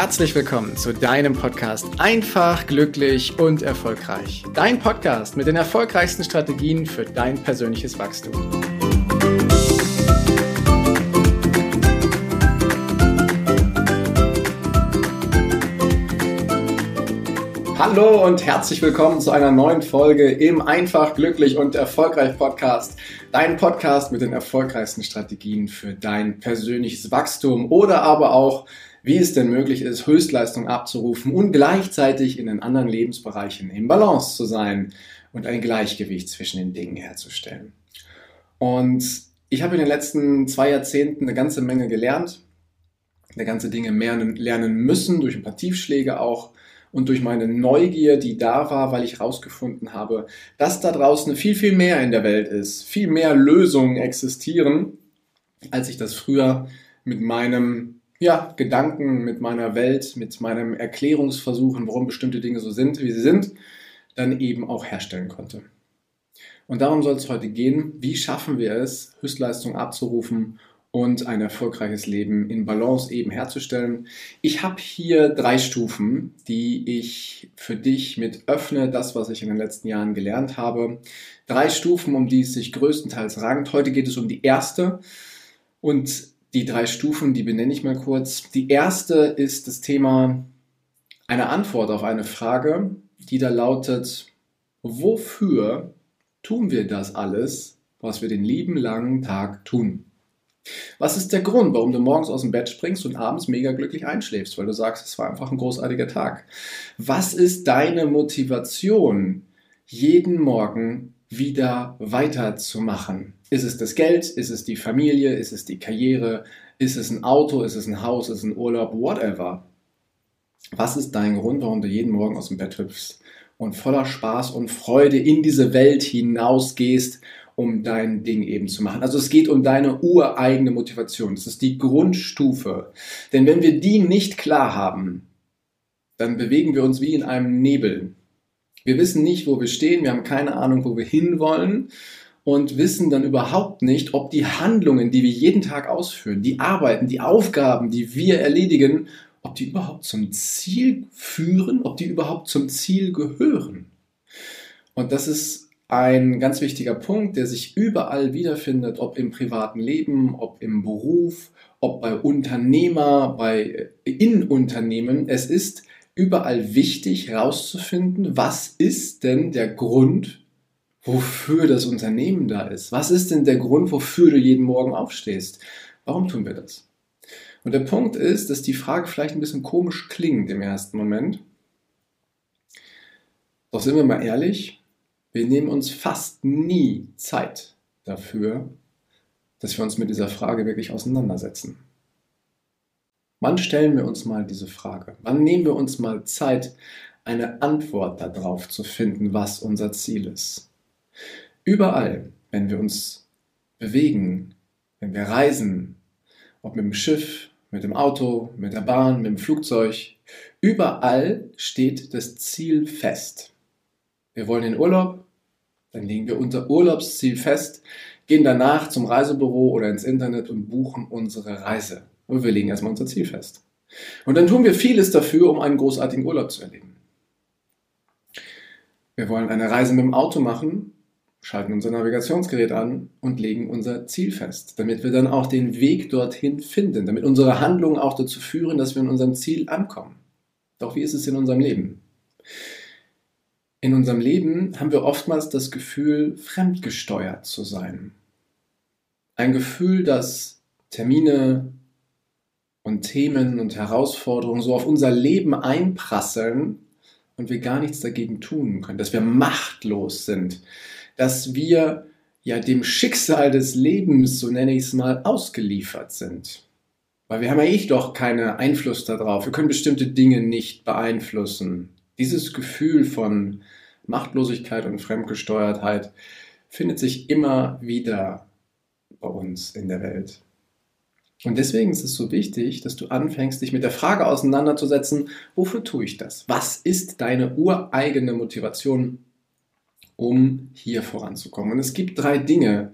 herzlich willkommen zu deinem Podcast Einfach, glücklich und erfolgreich. Dein Podcast mit den erfolgreichsten Strategien für dein persönliches Wachstum. Hallo und herzlich willkommen zu einer neuen Folge im Einfach, glücklich und erfolgreich Podcast. Dein Podcast mit den erfolgreichsten Strategien für dein persönliches Wachstum oder aber auch wie es denn möglich ist, Höchstleistung abzurufen und gleichzeitig in den anderen Lebensbereichen im Balance zu sein und ein Gleichgewicht zwischen den Dingen herzustellen. Und ich habe in den letzten zwei Jahrzehnten eine ganze Menge gelernt, eine ganze Dinge mehr lernen müssen, durch ein paar Tiefschläge auch und durch meine Neugier, die da war, weil ich herausgefunden habe, dass da draußen viel, viel mehr in der Welt ist, viel mehr Lösungen existieren, als ich das früher mit meinem ja, Gedanken mit meiner Welt, mit meinem Erklärungsversuchen, warum bestimmte Dinge so sind, wie sie sind, dann eben auch herstellen konnte. Und darum soll es heute gehen, wie schaffen wir es, Höchstleistung abzurufen und ein erfolgreiches Leben in Balance eben herzustellen. Ich habe hier drei Stufen, die ich für dich mit öffne, das, was ich in den letzten Jahren gelernt habe. Drei Stufen, um die es sich größtenteils rankt. Heute geht es um die erste. Und die drei Stufen, die benenne ich mal kurz. Die erste ist das Thema eine Antwort auf eine Frage, die da lautet, wofür tun wir das alles, was wir den lieben langen Tag tun? Was ist der Grund, warum du morgens aus dem Bett springst und abends mega glücklich einschläfst, weil du sagst, es war einfach ein großartiger Tag? Was ist deine Motivation, jeden Morgen wieder weiterzumachen? Ist es das Geld? Ist es die Familie? Ist es die Karriere? Ist es ein Auto? Ist es ein Haus? Ist es ein Urlaub? Whatever. Was ist dein Grund, warum du jeden Morgen aus dem Bett hüpfst und voller Spaß und Freude in diese Welt hinausgehst, um dein Ding eben zu machen? Also es geht um deine ureigene Motivation. Das ist die Grundstufe. Denn wenn wir die nicht klar haben, dann bewegen wir uns wie in einem Nebel. Wir wissen nicht, wo wir stehen, wir haben keine Ahnung, wo wir hinwollen und wissen dann überhaupt nicht, ob die Handlungen, die wir jeden Tag ausführen, die Arbeiten, die Aufgaben, die wir erledigen, ob die überhaupt zum Ziel führen, ob die überhaupt zum Ziel gehören. Und das ist ein ganz wichtiger Punkt, der sich überall wiederfindet, ob im privaten Leben, ob im Beruf, ob bei Unternehmer, bei in Unternehmen. Es ist überall wichtig herauszufinden, was ist denn der Grund wofür das Unternehmen da ist. Was ist denn der Grund, wofür du jeden Morgen aufstehst? Warum tun wir das? Und der Punkt ist, dass die Frage vielleicht ein bisschen komisch klingt im ersten Moment. Doch sind wir mal ehrlich, wir nehmen uns fast nie Zeit dafür, dass wir uns mit dieser Frage wirklich auseinandersetzen. Wann stellen wir uns mal diese Frage? Wann nehmen wir uns mal Zeit, eine Antwort darauf zu finden, was unser Ziel ist? Überall, wenn wir uns bewegen, wenn wir reisen, ob mit dem Schiff, mit dem Auto, mit der Bahn, mit dem Flugzeug, überall steht das Ziel fest. Wir wollen in Urlaub, dann legen wir unser Urlaubsziel fest, gehen danach zum Reisebüro oder ins Internet und buchen unsere Reise. Und wir legen erstmal unser Ziel fest. Und dann tun wir vieles dafür, um einen großartigen Urlaub zu erleben. Wir wollen eine Reise mit dem Auto machen, schalten unser Navigationsgerät an und legen unser Ziel fest, damit wir dann auch den Weg dorthin finden, damit unsere Handlungen auch dazu führen, dass wir in unserem Ziel ankommen. Doch wie ist es in unserem Leben? In unserem Leben haben wir oftmals das Gefühl, fremdgesteuert zu sein. Ein Gefühl, dass Termine und Themen und Herausforderungen so auf unser Leben einprasseln und wir gar nichts dagegen tun können, dass wir machtlos sind, dass wir ja dem Schicksal des Lebens, so nenne ich es mal, ausgeliefert sind. Weil wir haben ja eh doch keinen Einfluss darauf. Wir können bestimmte Dinge nicht beeinflussen. Dieses Gefühl von Machtlosigkeit und Fremdgesteuertheit findet sich immer wieder bei uns in der Welt. Und deswegen ist es so wichtig, dass du anfängst, dich mit der Frage auseinanderzusetzen, wofür tue ich das? Was ist deine ureigene Motivation? um hier voranzukommen. Und es gibt drei Dinge,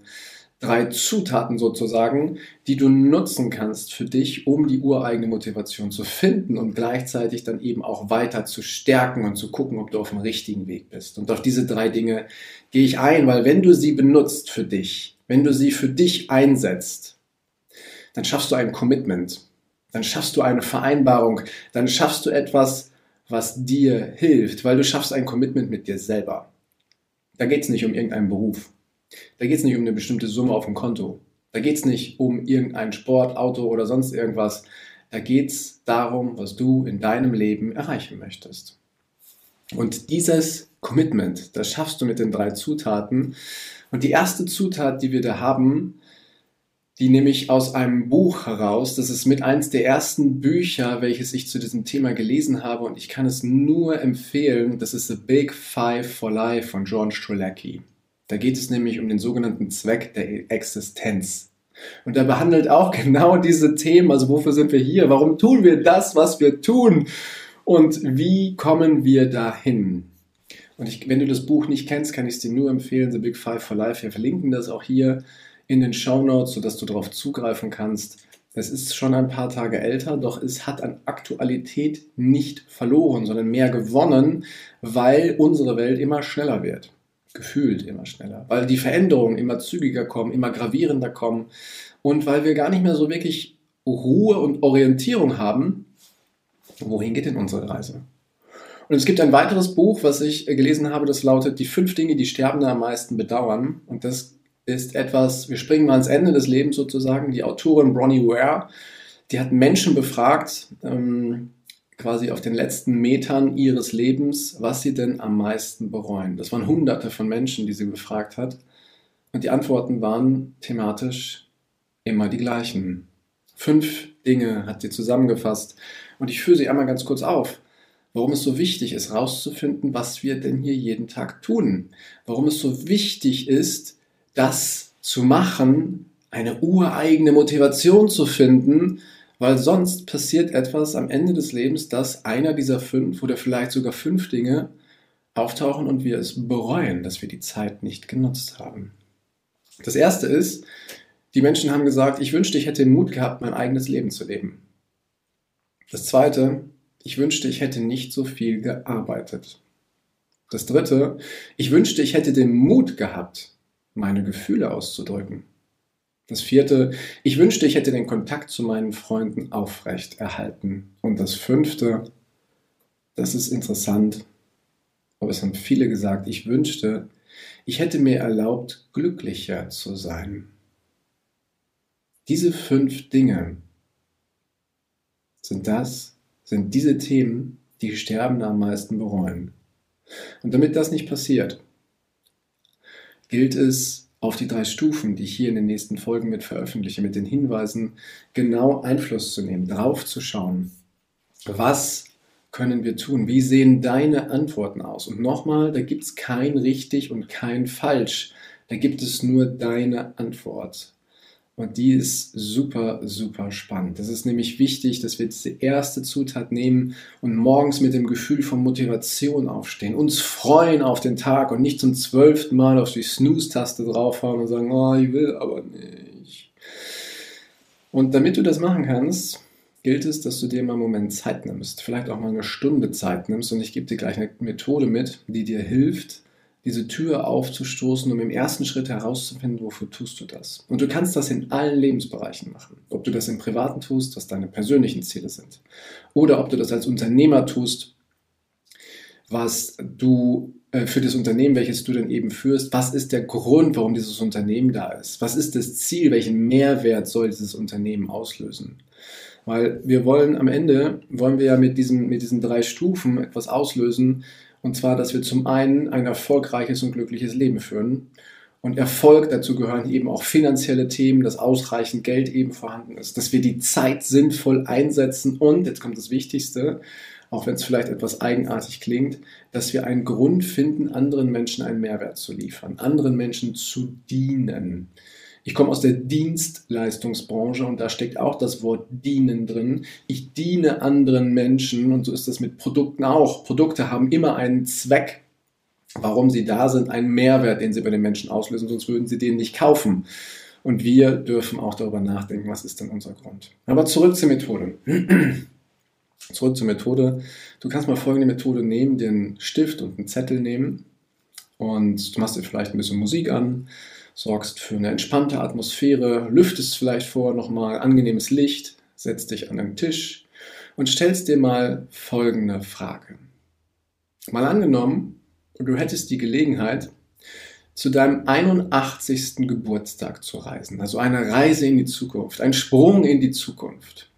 drei Zutaten sozusagen, die du nutzen kannst für dich, um die ureigene Motivation zu finden und gleichzeitig dann eben auch weiter zu stärken und zu gucken, ob du auf dem richtigen Weg bist. Und auf diese drei Dinge gehe ich ein, weil wenn du sie benutzt für dich, wenn du sie für dich einsetzt, dann schaffst du ein Commitment, dann schaffst du eine Vereinbarung, dann schaffst du etwas, was dir hilft, weil du schaffst ein Commitment mit dir selber. Da geht es nicht um irgendeinen Beruf. Da geht es nicht um eine bestimmte Summe auf dem Konto. Da geht es nicht um irgendein Sport, Auto oder sonst irgendwas. Da geht es darum, was du in deinem Leben erreichen möchtest. Und dieses Commitment, das schaffst du mit den drei Zutaten. Und die erste Zutat, die wir da haben, die nehme ich aus einem Buch heraus. Das ist mit eins der ersten Bücher, welches ich zu diesem Thema gelesen habe und ich kann es nur empfehlen. Das ist The Big Five for Life von John Strelacki. Da geht es nämlich um den sogenannten Zweck der Existenz. Und er behandelt auch genau diese Themen, also wofür sind wir hier? Warum tun wir das, was wir tun? Und wie kommen wir dahin? Und ich, wenn du das Buch nicht kennst, kann ich es dir nur empfehlen, The Big Five for Life. Wir verlinken das auch hier in den Show Notes, sodass du darauf zugreifen kannst. Es ist schon ein paar Tage älter, doch es hat an Aktualität nicht verloren, sondern mehr gewonnen, weil unsere Welt immer schneller wird gefühlt immer schneller, weil die Veränderungen immer zügiger kommen, immer gravierender kommen und weil wir gar nicht mehr so wirklich Ruhe und Orientierung haben, wohin geht denn unsere Reise? Und es gibt ein weiteres Buch, was ich gelesen habe, das lautet Die fünf Dinge, die Sterbende am meisten bedauern. Und das ist etwas, wir springen mal ans Ende des Lebens sozusagen. Die Autorin Bronnie Ware, die hat Menschen befragt, ähm, quasi auf den letzten Metern ihres Lebens, was sie denn am meisten bereuen. Das waren hunderte von Menschen, die sie befragt hat. Und die Antworten waren thematisch immer die gleichen. Fünf Dinge hat sie zusammengefasst. Und ich führe sie einmal ganz kurz auf. Warum es so wichtig ist, herauszufinden, was wir denn hier jeden Tag tun. Warum es so wichtig ist, das zu machen, eine ureigene Motivation zu finden, weil sonst passiert etwas am Ende des Lebens, dass einer dieser fünf oder vielleicht sogar fünf Dinge auftauchen und wir es bereuen, dass wir die Zeit nicht genutzt haben. Das erste ist, die Menschen haben gesagt, ich wünschte, ich hätte den Mut gehabt, mein eigenes Leben zu leben. Das zweite, ich wünschte, ich hätte nicht so viel gearbeitet. Das dritte, ich wünschte, ich hätte den Mut gehabt, meine Gefühle auszudrücken. Das vierte, ich wünschte, ich hätte den Kontakt zu meinen Freunden aufrecht erhalten. Und das fünfte, das ist interessant, aber es haben viele gesagt, ich wünschte, ich hätte mir erlaubt, glücklicher zu sein. Diese fünf Dinge sind das, sind diese Themen, die Sterbende am meisten bereuen. Und damit das nicht passiert, gilt es, auf die drei Stufen, die ich hier in den nächsten Folgen mit veröffentliche, mit den Hinweisen genau Einfluss zu nehmen, drauf zu schauen. Was können wir tun? Wie sehen deine Antworten aus? Und nochmal, da gibt es kein richtig und kein falsch. Da gibt es nur deine Antwort. Und die ist super, super spannend. Das ist nämlich wichtig, dass wir diese erste Zutat nehmen und morgens mit dem Gefühl von Motivation aufstehen, uns freuen auf den Tag und nicht zum zwölften Mal auf die Snooze-Taste draufhauen und sagen, oh, ich will aber nicht. Und damit du das machen kannst, gilt es, dass du dir mal einen Moment Zeit nimmst, vielleicht auch mal eine Stunde Zeit nimmst und ich gebe dir gleich eine Methode mit, die dir hilft, diese Tür aufzustoßen, um im ersten Schritt herauszufinden, wofür tust du das. Und du kannst das in allen Lebensbereichen machen. Ob du das im Privaten tust, was deine persönlichen Ziele sind. Oder ob du das als Unternehmer tust, was du äh, für das Unternehmen, welches du dann eben führst, was ist der Grund, warum dieses Unternehmen da ist? Was ist das Ziel? Welchen Mehrwert soll dieses Unternehmen auslösen? Weil wir wollen am Ende, wollen wir ja mit diesen, mit diesen drei Stufen etwas auslösen, und zwar, dass wir zum einen ein erfolgreiches und glückliches Leben führen. Und Erfolg, dazu gehören eben auch finanzielle Themen, dass ausreichend Geld eben vorhanden ist, dass wir die Zeit sinnvoll einsetzen und, jetzt kommt das Wichtigste, auch wenn es vielleicht etwas eigenartig klingt, dass wir einen Grund finden, anderen Menschen einen Mehrwert zu liefern, anderen Menschen zu dienen. Ich komme aus der Dienstleistungsbranche und da steckt auch das Wort dienen drin. Ich diene anderen Menschen und so ist das mit Produkten auch. Produkte haben immer einen Zweck, warum sie da sind, einen Mehrwert, den sie bei den Menschen auslösen, sonst würden sie den nicht kaufen. Und wir dürfen auch darüber nachdenken, was ist denn unser Grund. Aber zurück zur Methode. zurück zur Methode. Du kannst mal folgende Methode nehmen, den Stift und einen Zettel nehmen und du machst dir vielleicht ein bisschen Musik an, sorgst für eine entspannte Atmosphäre, lüftest vielleicht vor nochmal angenehmes Licht, setzt dich an den Tisch und stellst dir mal folgende Frage. Mal angenommen, du hättest die Gelegenheit, zu deinem 81. Geburtstag zu reisen. Also eine Reise in die Zukunft, ein Sprung in die Zukunft.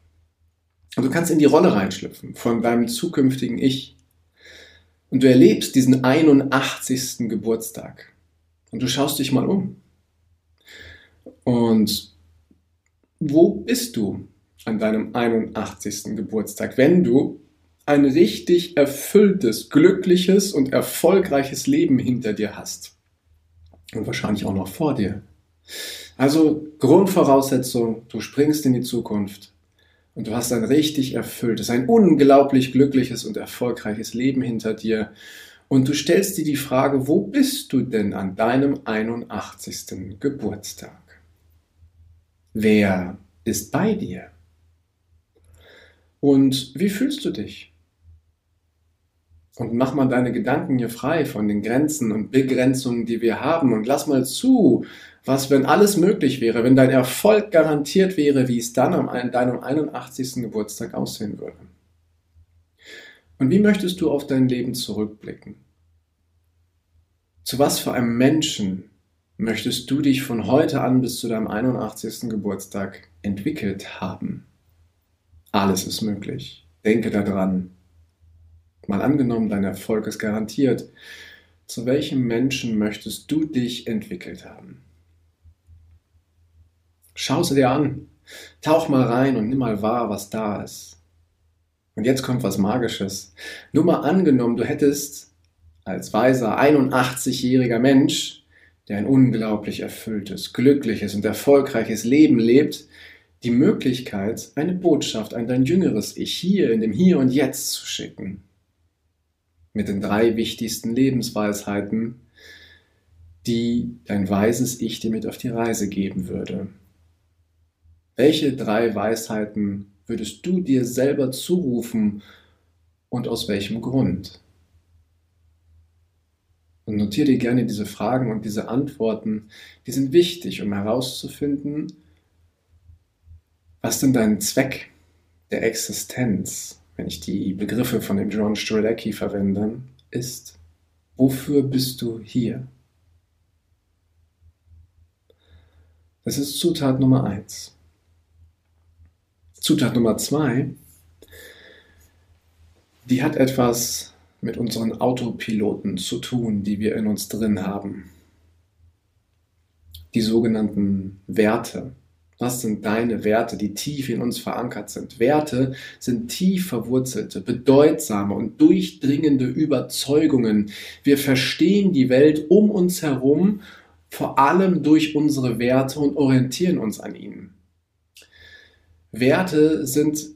Und du kannst in die Rolle reinschlüpfen von deinem zukünftigen Ich. Und du erlebst diesen 81. Geburtstag. Und du schaust dich mal um. Und wo bist du an deinem 81. Geburtstag, wenn du ein richtig erfülltes, glückliches und erfolgreiches Leben hinter dir hast? Und wahrscheinlich auch noch vor dir. Also Grundvoraussetzung, du springst in die Zukunft und du hast ein richtig erfülltes, ein unglaublich glückliches und erfolgreiches Leben hinter dir. Und du stellst dir die Frage, wo bist du denn an deinem 81. Geburtstag? Wer ist bei dir? Und wie fühlst du dich? Und mach mal deine Gedanken hier frei von den Grenzen und Begrenzungen, die wir haben. Und lass mal zu, was, wenn alles möglich wäre, wenn dein Erfolg garantiert wäre, wie es dann an deinem 81. Geburtstag aussehen würde. Und wie möchtest du auf dein Leben zurückblicken? Zu was für einem Menschen möchtest du dich von heute an bis zu deinem 81. Geburtstag entwickelt haben? Alles ist möglich. Denke daran, Mal angenommen, dein Erfolg ist garantiert. Zu welchem Menschen möchtest du dich entwickelt haben? Schau sie dir an. Tauch mal rein und nimm mal wahr, was da ist. Und jetzt kommt was Magisches. Nur mal angenommen, du hättest als weiser 81-jähriger Mensch, der ein unglaublich erfülltes, glückliches und erfolgreiches Leben lebt, die Möglichkeit, eine Botschaft an dein jüngeres Ich hier in dem Hier und Jetzt zu schicken mit den drei wichtigsten Lebensweisheiten, die dein weises Ich dir mit auf die Reise geben würde. Welche drei Weisheiten würdest du dir selber zurufen und aus welchem Grund? Und notiere dir gerne diese Fragen und diese Antworten, die sind wichtig, um herauszufinden, was denn dein Zweck der Existenz wenn ich die Begriffe von dem John Strzelecki verwende, ist, wofür bist du hier? Das ist Zutat Nummer eins. Zutat Nummer zwei, die hat etwas mit unseren Autopiloten zu tun, die wir in uns drin haben. Die sogenannten Werte. Was sind deine Werte, die tief in uns verankert sind? Werte sind tief verwurzelte, bedeutsame und durchdringende Überzeugungen. Wir verstehen die Welt um uns herum vor allem durch unsere Werte und orientieren uns an ihnen. Werte sind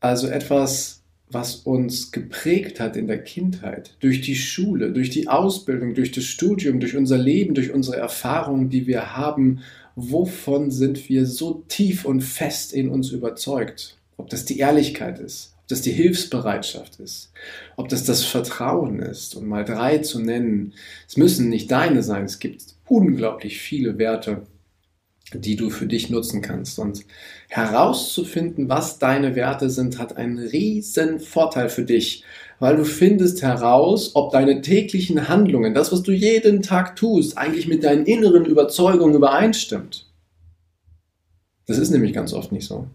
also etwas, was uns geprägt hat in der Kindheit, durch die Schule, durch die Ausbildung, durch das Studium, durch unser Leben, durch unsere Erfahrungen, die wir haben wovon sind wir so tief und fest in uns überzeugt? Ob das die Ehrlichkeit ist, ob das die Hilfsbereitschaft ist, ob das das Vertrauen ist, um mal drei zu nennen. Es müssen nicht deine sein, es gibt unglaublich viele Werte, die du für dich nutzen kannst. Und herauszufinden, was deine Werte sind, hat einen riesen Vorteil für dich, weil du findest heraus, ob deine täglichen Handlungen, das, was du jeden Tag tust, eigentlich mit deinen inneren Überzeugungen übereinstimmt. Das ist nämlich ganz oft nicht so.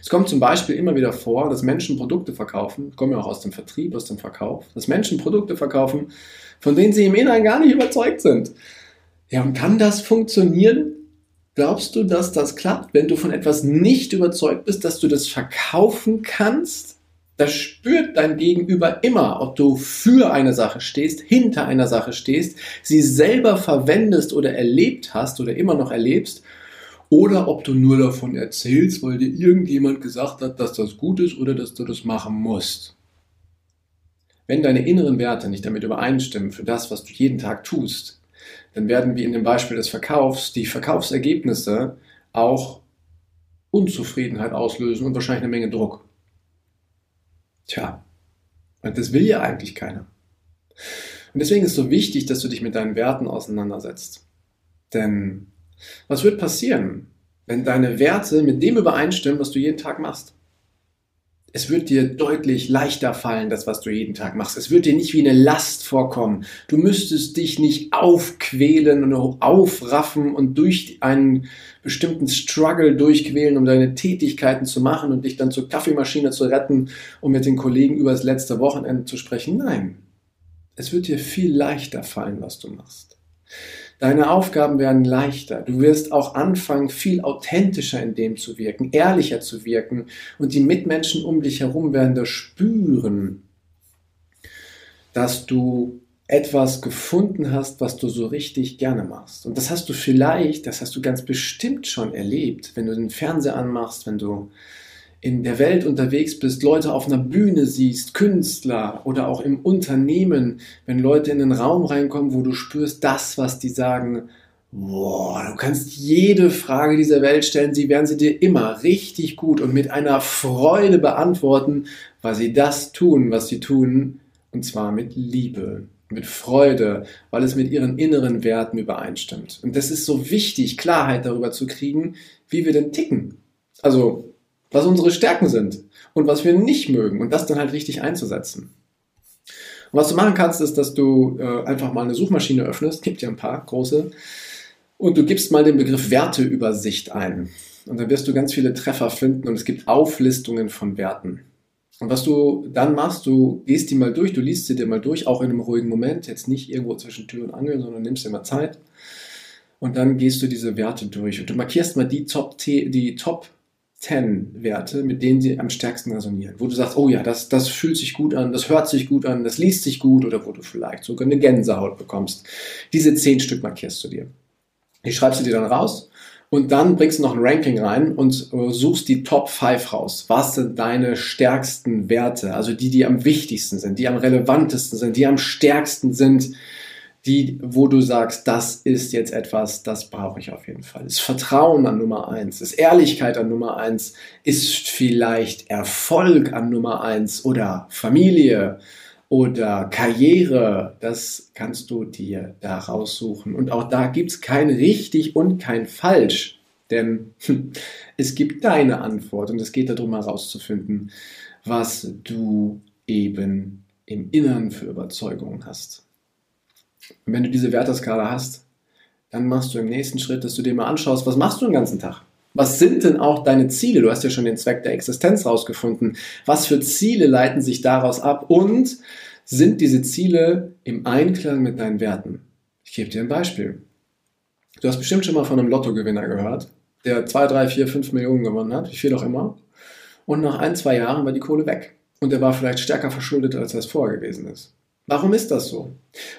Es kommt zum Beispiel immer wieder vor, dass Menschen Produkte verkaufen, kommen ja auch aus dem Vertrieb, aus dem Verkauf, dass Menschen Produkte verkaufen, von denen sie im Inneren gar nicht überzeugt sind. Ja, und kann das funktionieren? Glaubst du, dass das klappt, wenn du von etwas nicht überzeugt bist, dass du das verkaufen kannst? Das spürt dein Gegenüber immer, ob du für eine Sache stehst, hinter einer Sache stehst, sie selber verwendest oder erlebt hast oder immer noch erlebst, oder ob du nur davon erzählst, weil dir irgendjemand gesagt hat, dass das gut ist oder dass du das machen musst. Wenn deine inneren Werte nicht damit übereinstimmen für das, was du jeden Tag tust, dann werden wie in dem Beispiel des Verkaufs die Verkaufsergebnisse auch Unzufriedenheit auslösen und wahrscheinlich eine Menge Druck. Tja, und das will ja eigentlich keiner. Und deswegen ist es so wichtig, dass du dich mit deinen Werten auseinandersetzt. Denn was wird passieren, wenn deine Werte mit dem übereinstimmen, was du jeden Tag machst? Es wird dir deutlich leichter fallen, das, was du jeden Tag machst. Es wird dir nicht wie eine Last vorkommen. Du müsstest dich nicht aufquälen und aufraffen und durch einen bestimmten Struggle durchquälen, um deine Tätigkeiten zu machen und dich dann zur Kaffeemaschine zu retten, um mit den Kollegen über das letzte Wochenende zu sprechen. Nein, es wird dir viel leichter fallen, was du machst. Deine Aufgaben werden leichter. Du wirst auch anfangen, viel authentischer in dem zu wirken, ehrlicher zu wirken und die Mitmenschen um dich herum werden das spüren, dass du etwas gefunden hast, was du so richtig gerne machst. Und das hast du vielleicht, das hast du ganz bestimmt schon erlebt, wenn du den Fernseher anmachst, wenn du in der Welt unterwegs bist, Leute auf einer Bühne siehst, Künstler oder auch im Unternehmen, wenn Leute in den Raum reinkommen, wo du spürst, das, was die sagen, boah, du kannst jede Frage dieser Welt stellen, sie werden sie dir immer richtig gut und mit einer Freude beantworten, weil sie das tun, was sie tun, und zwar mit Liebe, mit Freude, weil es mit ihren inneren Werten übereinstimmt. Und das ist so wichtig, Klarheit darüber zu kriegen, wie wir denn ticken. Also was unsere Stärken sind und was wir nicht mögen und das dann halt richtig einzusetzen. Und was du machen kannst, ist, dass du äh, einfach mal eine Suchmaschine öffnest, gibt ja ein paar große, und du gibst mal den Begriff Werteübersicht ein. Und dann wirst du ganz viele Treffer finden und es gibt Auflistungen von Werten. Und was du dann machst, du gehst die mal durch, du liest sie dir mal durch, auch in einem ruhigen Moment, jetzt nicht irgendwo zwischen Tür und Angel, sondern nimmst dir mal Zeit. Und dann gehst du diese Werte durch und du markierst mal die Top, die Top 10 Werte, mit denen sie am stärksten resonieren. Wo du sagst, oh ja, das, das fühlt sich gut an, das hört sich gut an, das liest sich gut oder wo du vielleicht sogar eine Gänsehaut bekommst. Diese 10 Stück markierst du dir. Die schreibst du dir dann raus und dann bringst du noch ein Ranking rein und äh, suchst die Top 5 raus. Was sind deine stärksten Werte? Also die, die am wichtigsten sind, die am relevantesten sind, die am stärksten sind die, wo du sagst, das ist jetzt etwas, das brauche ich auf jeden Fall. Ist Vertrauen an Nummer eins, ist Ehrlichkeit an Nummer eins, ist vielleicht Erfolg an Nummer eins oder Familie oder Karriere. Das kannst du dir da raussuchen. Und auch da gibt es kein richtig und kein falsch. Denn es gibt deine Antwort und es geht darum herauszufinden, was du eben im Inneren für Überzeugungen hast. Und wenn du diese Werteskala hast, dann machst du im nächsten Schritt, dass du dir mal anschaust, was machst du den ganzen Tag? Was sind denn auch deine Ziele? Du hast ja schon den Zweck der Existenz rausgefunden. Was für Ziele leiten sich daraus ab? Und sind diese Ziele im Einklang mit deinen Werten? Ich gebe dir ein Beispiel. Du hast bestimmt schon mal von einem Lottogewinner gehört, der 2, 3, 4, 5 Millionen gewonnen hat, wie viel auch immer. Und nach ein, zwei Jahren war die Kohle weg. Und er war vielleicht stärker verschuldet, als er es vorher gewesen ist. Warum ist das so?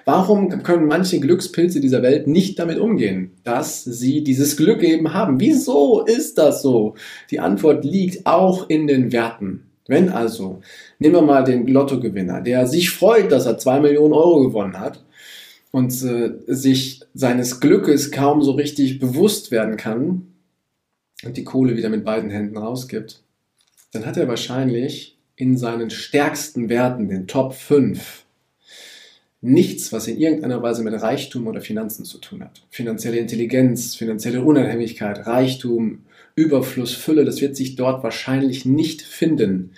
Warum können manche Glückspilze dieser Welt nicht damit umgehen, dass sie dieses Glück eben haben? Wieso ist das so? Die Antwort liegt auch in den Werten. Wenn also, nehmen wir mal den Lottogewinner, der sich freut, dass er zwei Millionen Euro gewonnen hat und äh, sich seines Glückes kaum so richtig bewusst werden kann und die Kohle wieder mit beiden Händen rausgibt, dann hat er wahrscheinlich in seinen stärksten Werten, den Top 5, nichts, was in irgendeiner Weise mit Reichtum oder Finanzen zu tun hat. Finanzielle Intelligenz, finanzielle Unabhängigkeit, Reichtum, Überfluss, Fülle, das wird sich dort wahrscheinlich nicht finden,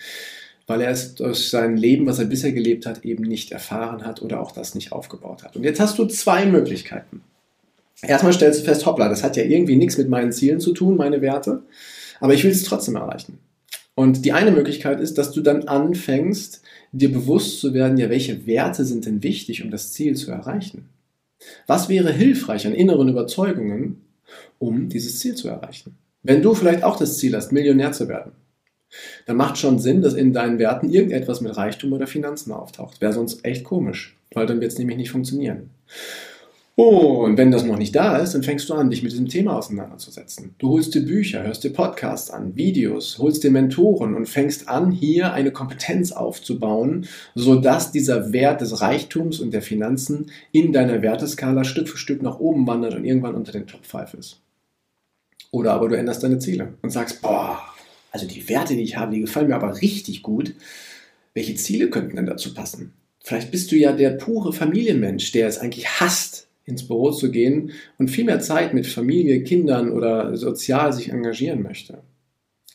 weil er es durch sein Leben, was er bisher gelebt hat, eben nicht erfahren hat oder auch das nicht aufgebaut hat. Und jetzt hast du zwei Möglichkeiten. Erstmal stellst du fest, hoppla, das hat ja irgendwie nichts mit meinen Zielen zu tun, meine Werte, aber ich will es trotzdem erreichen. Und die eine Möglichkeit ist, dass du dann anfängst, dir bewusst zu werden, ja, welche Werte sind denn wichtig, um das Ziel zu erreichen? Was wäre hilfreich an inneren Überzeugungen, um dieses Ziel zu erreichen? Wenn du vielleicht auch das Ziel hast, Millionär zu werden, dann macht schon Sinn, dass in deinen Werten irgendetwas mit Reichtum oder Finanzen auftaucht. Wäre sonst echt komisch, weil dann wird es nämlich nicht funktionieren. Und wenn das noch nicht da ist, dann fängst du an, dich mit diesem Thema auseinanderzusetzen. Du holst dir Bücher, hörst dir Podcasts an, Videos, holst dir Mentoren und fängst an, hier eine Kompetenz aufzubauen, sodass dieser Wert des Reichtums und der Finanzen in deiner Werteskala Stück für Stück nach oben wandert und irgendwann unter den Top 5 ist. Oder aber du änderst deine Ziele und sagst, boah, also die Werte, die ich habe, die gefallen mir aber richtig gut. Welche Ziele könnten denn dazu passen? Vielleicht bist du ja der pure Familienmensch, der es eigentlich hasst, ins Büro zu gehen und viel mehr Zeit mit Familie, Kindern oder sozial sich engagieren möchte.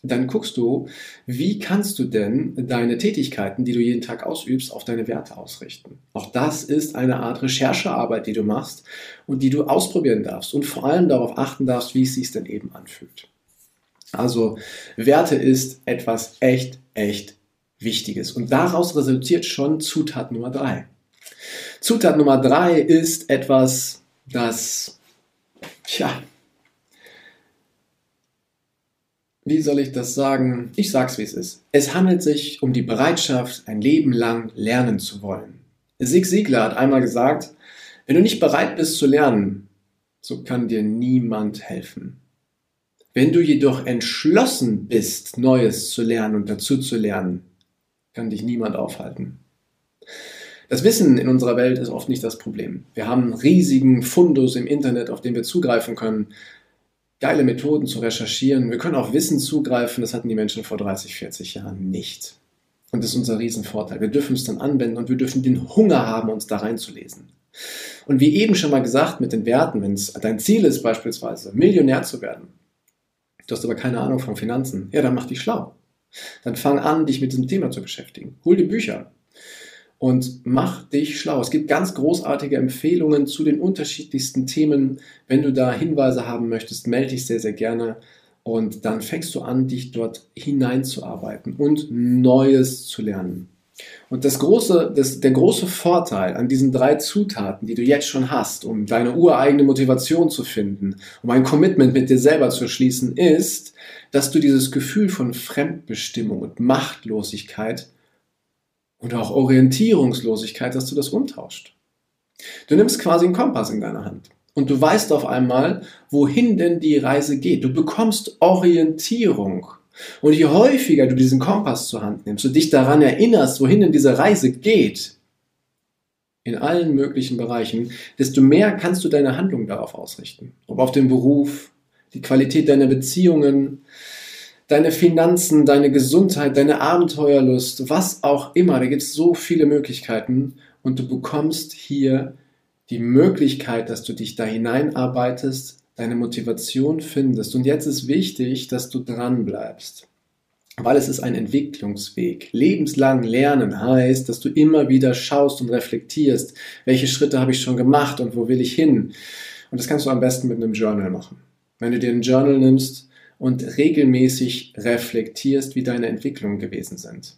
Dann guckst du, wie kannst du denn deine Tätigkeiten, die du jeden Tag ausübst, auf deine Werte ausrichten. Auch das ist eine Art Recherchearbeit, die du machst und die du ausprobieren darfst und vor allem darauf achten darfst, wie es sich denn eben anfühlt. Also Werte ist etwas echt, echt Wichtiges. Und daraus resultiert schon Zutat Nummer drei. Zutat Nummer drei ist etwas, das, tja, wie soll ich das sagen? Ich sag's wie es ist. Es handelt sich um die Bereitschaft, ein Leben lang lernen zu wollen. Sig Siegler hat einmal gesagt, wenn du nicht bereit bist zu lernen, so kann dir niemand helfen. Wenn du jedoch entschlossen bist, Neues zu lernen und dazu zu lernen, kann dich niemand aufhalten. Das Wissen in unserer Welt ist oft nicht das Problem. Wir haben einen riesigen Fundus im Internet, auf den wir zugreifen können, geile Methoden zu recherchieren. Wir können auf Wissen zugreifen, das hatten die Menschen vor 30, 40 Jahren nicht. Und das ist unser Riesenvorteil. Wir dürfen es dann anwenden und wir dürfen den Hunger haben, uns da reinzulesen. Und wie eben schon mal gesagt mit den Werten, wenn es dein Ziel ist beispielsweise, Millionär zu werden, du hast aber keine Ahnung von Finanzen, ja, dann mach dich schlau. Dann fang an, dich mit diesem Thema zu beschäftigen. Hol dir Bücher und mach dich schlau. Es gibt ganz großartige Empfehlungen zu den unterschiedlichsten Themen. Wenn du da Hinweise haben möchtest, melde dich sehr, sehr gerne. Und dann fängst du an, dich dort hineinzuarbeiten und Neues zu lernen. Und das große, das, der große Vorteil an diesen drei Zutaten, die du jetzt schon hast, um deine ureigene Motivation zu finden, um ein Commitment mit dir selber zu schließen, ist, dass du dieses Gefühl von Fremdbestimmung und Machtlosigkeit und auch Orientierungslosigkeit, dass du das umtauscht. Du nimmst quasi einen Kompass in deiner Hand und du weißt auf einmal, wohin denn die Reise geht. Du bekommst Orientierung. Und je häufiger du diesen Kompass zur Hand nimmst und dich daran erinnerst, wohin denn diese Reise geht, in allen möglichen Bereichen, desto mehr kannst du deine Handlung darauf ausrichten. Ob auf den Beruf, die Qualität deiner Beziehungen, deine Finanzen, deine Gesundheit, deine Abenteuerlust, was auch immer. Da gibt es so viele Möglichkeiten und du bekommst hier die Möglichkeit, dass du dich da hineinarbeitest, deine Motivation findest. Und jetzt ist wichtig, dass du dran bleibst. Weil es ist ein Entwicklungsweg. Lebenslang lernen heißt, dass du immer wieder schaust und reflektierst, welche Schritte habe ich schon gemacht und wo will ich hin. Und das kannst du am besten mit einem Journal machen. Wenn du dir ein Journal nimmst und regelmäßig reflektierst, wie deine Entwicklungen gewesen sind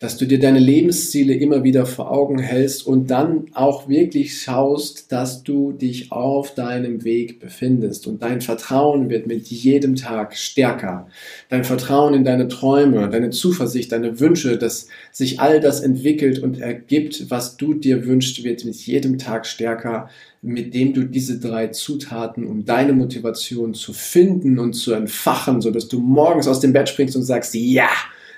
dass du dir deine Lebensziele immer wieder vor Augen hältst und dann auch wirklich schaust, dass du dich auf deinem Weg befindest. Und dein Vertrauen wird mit jedem Tag stärker. Dein Vertrauen in deine Träume, deine Zuversicht, deine Wünsche, dass sich all das entwickelt und ergibt, was du dir wünschst, wird mit jedem Tag stärker, mit dem du diese drei Zutaten, um deine Motivation zu finden und zu entfachen, so dass du morgens aus dem Bett springst und sagst, ja,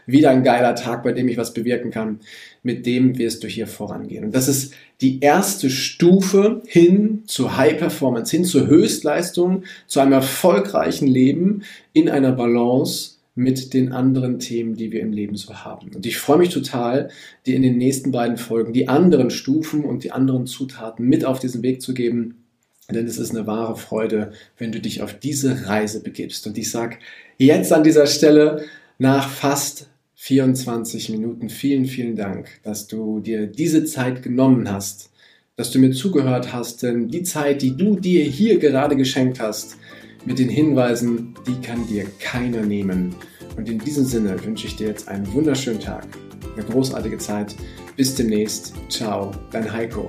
wieder ein geiler Tag, bei dem ich was bewirken kann. Mit dem wirst du hier vorangehen. Und das ist die erste Stufe hin zu High Performance, hin zur Höchstleistung, zu einem erfolgreichen Leben in einer Balance mit den anderen Themen, die wir im Leben so haben. Und ich freue mich total, dir in den nächsten beiden Folgen die anderen Stufen und die anderen Zutaten mit auf diesen Weg zu geben. Denn es ist eine wahre Freude, wenn du dich auf diese Reise begibst. Und ich sage jetzt an dieser Stelle, nach fast 24 Minuten. Vielen, vielen Dank, dass du dir diese Zeit genommen hast, dass du mir zugehört hast, denn die Zeit, die du dir hier gerade geschenkt hast, mit den Hinweisen, die kann dir keiner nehmen. Und in diesem Sinne wünsche ich dir jetzt einen wunderschönen Tag, eine großartige Zeit. Bis demnächst. Ciao, dein Heiko.